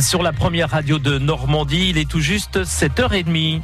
Sur la première radio de Normandie, il est tout juste 7h30.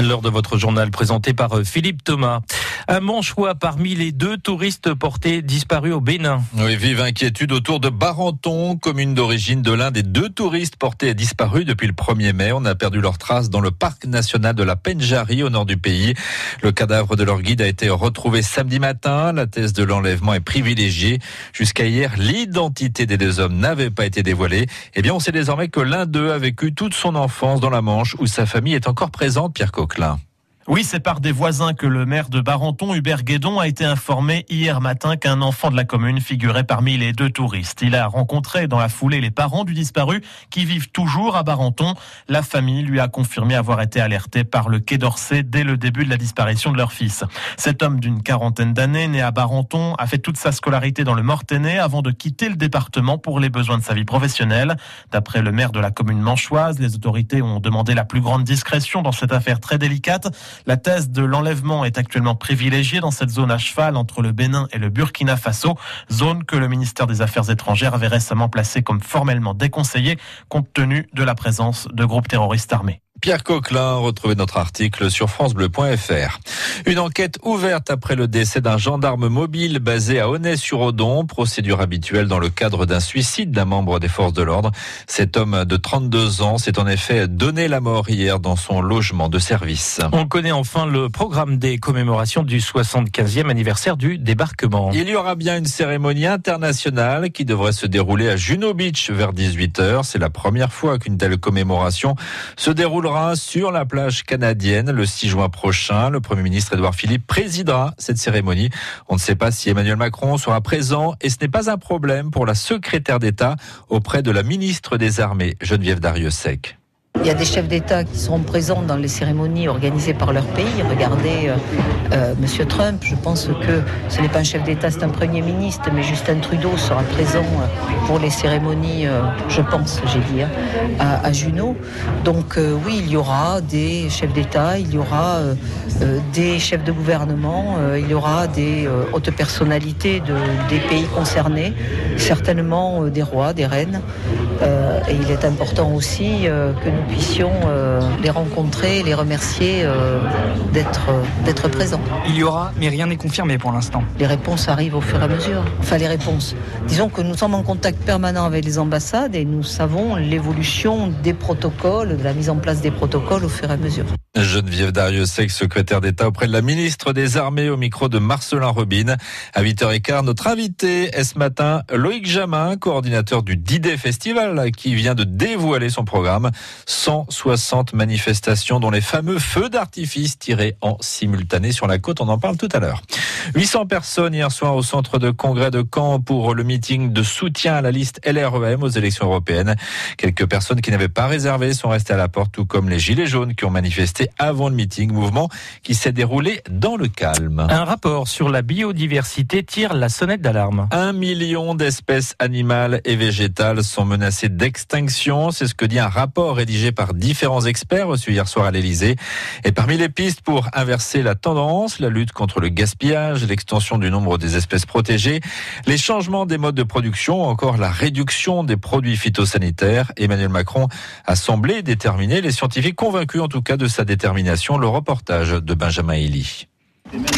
L'heure de votre journal présenté par euh, Philippe Thomas. Un manchois parmi les deux touristes portés disparus au Bénin. Oui, vive inquiétude autour de Barenton, commune d'origine de l'un des deux touristes portés disparus depuis le 1er mai. On a perdu leurs traces dans le parc national de la Penjari au nord du pays. Le cadavre de leur guide a été retrouvé samedi matin. La thèse de l'enlèvement est privilégiée. Jusqu'à hier, l'identité des deux hommes n'avait pas été dévoilée. Eh bien, on sait désormais que l'un d'eux a vécu toute son enfance dans la Manche où sa famille est encore présente, Pierre Coquelin. Oui, c'est par des voisins que le maire de Barenton, Hubert Guédon, a été informé hier matin qu'un enfant de la commune figurait parmi les deux touristes. Il a rencontré dans la foulée les parents du disparu qui vivent toujours à Barenton. La famille lui a confirmé avoir été alertée par le Quai d'Orsay dès le début de la disparition de leur fils. Cet homme d'une quarantaine d'années, né à Barenton, a fait toute sa scolarité dans le Mortainais avant de quitter le département pour les besoins de sa vie professionnelle. D'après le maire de la commune manchoise, les autorités ont demandé la plus grande discrétion dans cette affaire très délicate. La thèse de l'enlèvement est actuellement privilégiée dans cette zone à cheval entre le Bénin et le Burkina Faso, zone que le ministère des Affaires étrangères avait récemment placée comme formellement déconseillée compte tenu de la présence de groupes terroristes armés. Pierre Coquelin, retrouvez notre article sur francebleu.fr. Une enquête ouverte après le décès d'un gendarme mobile basé à Aunay-sur-Odon, procédure habituelle dans le cadre d'un suicide d'un membre des forces de l'ordre. Cet homme de 32 ans s'est en effet donné la mort hier dans son logement de service. On connaît enfin le programme des commémorations du 75e anniversaire du débarquement. Il y aura bien une cérémonie internationale qui devrait se dérouler à Juno Beach vers 18h. C'est la première fois qu'une telle commémoration se déroulera sur la plage canadienne le 6 juin prochain. Le Premier ministre Édouard Philippe présidera cette cérémonie. On ne sait pas si Emmanuel Macron sera présent et ce n'est pas un problème pour la secrétaire d'État auprès de la ministre des Armées, Geneviève Dariussec. Il y a des chefs d'État qui seront présents dans les cérémonies organisées par leur pays. Regardez euh, euh, Monsieur Trump, je pense que ce n'est pas un chef d'État, c'est un Premier ministre, mais Justin Trudeau sera présent euh, pour les cérémonies, je pense, j'ai dit, hein, à, Juno. Donc oui, il y aura des chefs d'État, il y aura des chefs de gouvernement, il y aura des hautes personnalités de, des pays concernés, certainement des rois, des reines. Et il est important aussi que nous puissions euh, les rencontrer, les remercier euh, d'être euh, d'être présents. Il y aura, mais rien n'est confirmé pour l'instant. Les réponses arrivent au fur et à mesure. Enfin, les réponses. Disons que nous sommes en contact permanent avec les ambassades et nous savons l'évolution des protocoles, de la mise en place des protocoles au fur et à mesure. Geneviève Dariussec, secrétaire d'État auprès de la ministre des Armées au micro de Marcelin Robin. À 8h15, notre invité est ce matin Loïc Jamin, coordinateur du Didet Festival, qui vient de dévoiler son programme. 160 manifestations dont les fameux feux d'artifice tirés en simultané sur la côte. On en parle tout à l'heure. 800 personnes hier soir au centre de congrès de Caen pour le meeting de soutien à la liste LREM aux élections européennes. Quelques personnes qui n'avaient pas réservé sont restées à la porte, tout comme les Gilets jaunes qui ont manifesté avant le meeting, mouvement qui s'est déroulé dans le calme. Un rapport sur la biodiversité tire la sonnette d'alarme. Un million d'espèces animales et végétales sont menacées d'extinction. C'est ce que dit un rapport rédigé par différents experts reçus hier soir à l'Elysée. Et parmi les pistes pour inverser la tendance, la lutte contre le gaspillage, l'extension du nombre des espèces protégées, les changements des modes de production, encore la réduction des produits phytosanitaires. Emmanuel Macron a semblé déterminer les scientifiques convaincus en tout cas de sa détermination, le reportage de Benjamin Elie.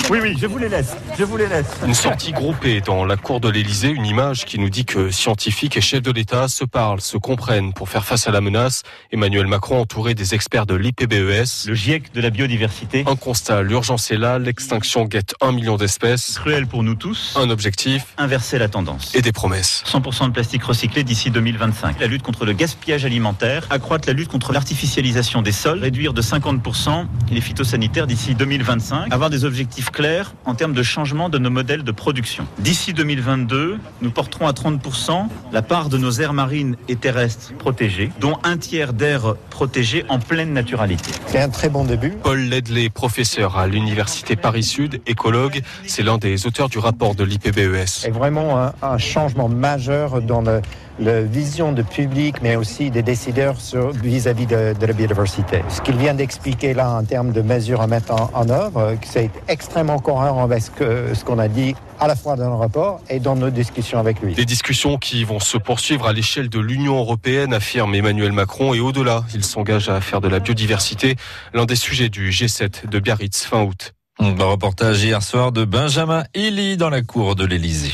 Oui, oui, je vous les laisse. Je vous les laisse. Une sortie groupée dans la cour de l'Elysée, une image qui nous dit que scientifiques et chefs de l'État se parlent, se comprennent pour faire face à la menace. Emmanuel Macron entouré des experts de l'IPBES. Le GIEC de la biodiversité. Un constat, l'urgence est là, l'extinction guette un million d'espèces. Cruel pour nous tous. Un objectif. Inverser la tendance. Et des promesses. 100% de plastique recyclé d'ici 2025. La lutte contre le gaspillage alimentaire. Accroître la lutte contre l'artificialisation des sols. Réduire de 50% les phytosanitaires d'ici 2025. Avoir des objectifs clair en termes de changement de nos modèles de production. D'ici 2022, nous porterons à 30% la part de nos aires marines et terrestres protégées, dont un tiers d'aires protégées en pleine naturalité. C'est un très bon début. Paul Ledley, professeur à l'Université Paris-Sud, écologue, c'est l'un des auteurs du rapport de l'IPBES. C'est vraiment un, un, changement majeur dans le la vision du public, mais aussi des décideurs vis-à-vis de, la biodiversité. Ce qu'il vient d'expliquer là en termes de mesures à mettre en, œuvre, c'est extrêmement cohérent avec ce qu'on a dit à la fois dans le rapport et dans nos discussions avec lui. Des discussions qui vont se poursuivre à l'échelle de l'Union européenne, affirme Emmanuel Macron, et au-delà, il s'engage à faire de la biodiversité l'un des sujets du G7 de Biarritz fin août. Un reportage hier soir de Benjamin Illy dans la cour de l'Elysée.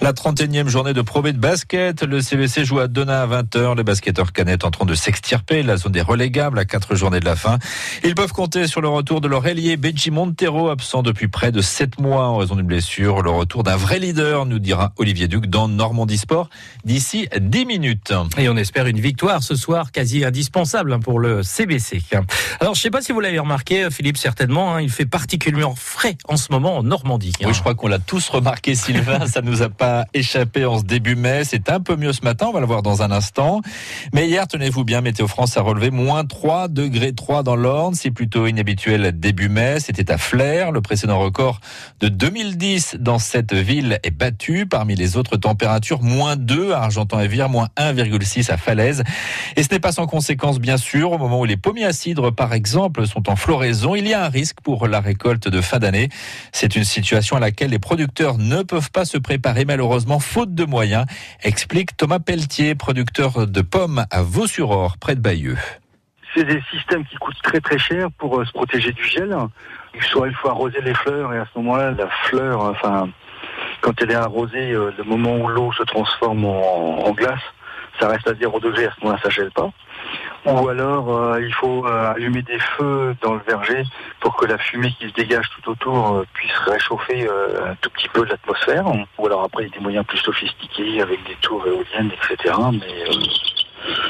La 31e journée de Pro de basket. Le CVC joue à Donna à 20h. Les basketteurs canettes en train de s'extirper. La zone des relégables à quatre journées de la fin. Ils peuvent compter sur le retour de leur ailier Benji Montero, absent depuis près de 7 mois en raison d'une blessure. Le retour d'un vrai leader, nous dira Olivier Duc dans Normandie Sport d'ici 10 minutes. Et on espère une victoire ce soir quasi indispensable pour le CBC. Alors, je sais pas si vous l'avez remarqué, Philippe, certainement, hein, il fait particulièrement particulièrement frais en ce moment en Normandie. Oui, je crois qu'on l'a tous remarqué, Sylvain. ça nous a pas échappé en ce début mai. C'est un peu mieux ce matin. On va le voir dans un instant. Mais hier, tenez-vous bien, Météo France a relevé moins 3 degrés 3 dans l'Orne. C'est plutôt inhabituel début mai. C'était à Flers. Le précédent record de 2010 dans cette ville est battu. Parmi les autres températures, moins 2 à Argentan-et-Vire, moins 1,6 à Falaise. Et ce n'est pas sans conséquence, bien sûr. Au moment où les pommiers à cidre, par exemple, sont en floraison, il y a un risque pour la récolte de fin d'année. C'est une situation à laquelle les producteurs ne peuvent pas se préparer malheureusement faute de moyens, explique Thomas Pelletier, producteur de pommes à Vaux-sur-Or, près de Bayeux. C'est des systèmes qui coûtent très très cher pour euh, se protéger du gel. Soit il faut arroser les fleurs et à ce moment-là, la fleur, enfin, quand elle est arrosée, euh, le moment où l'eau se transforme en, glace, ça reste à 0 degré, à ce moment-là, ça gèle pas ou alors euh, il faut euh, allumer des feux dans le verger pour que la fumée qui se dégage tout autour euh, puisse réchauffer un tout petit peu l'atmosphère. Ou alors après il y a des moyens plus sophistiqués avec des tours éoliennes, etc. Mais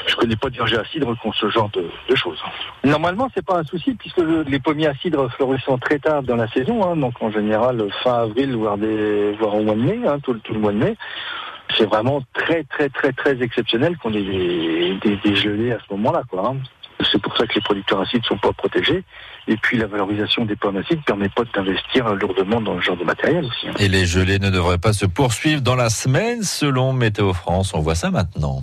je connais pas de verger à cidre contre ce genre de, choses. Normalement, c'est pas un souci puisque les pommiers à cidre fleurissent très tard dans la saison, hein, donc en général fin avril, voire, au mois de mai, hein, tout, le mois de mai c'est vraiment très très très très exceptionnel qu'on ait des, gelées à ce moment-là. Quoi, hein. C'est pour ça que les producteurs acides ne sont pas protégés. Et puis la valorisation des pommes acides permet pas d'investir lourdement dans ce genre de matériel aussi. Hein. Et les gelées ne devraient pas se poursuivre dans la semaine selon Météo France. On voit ça maintenant.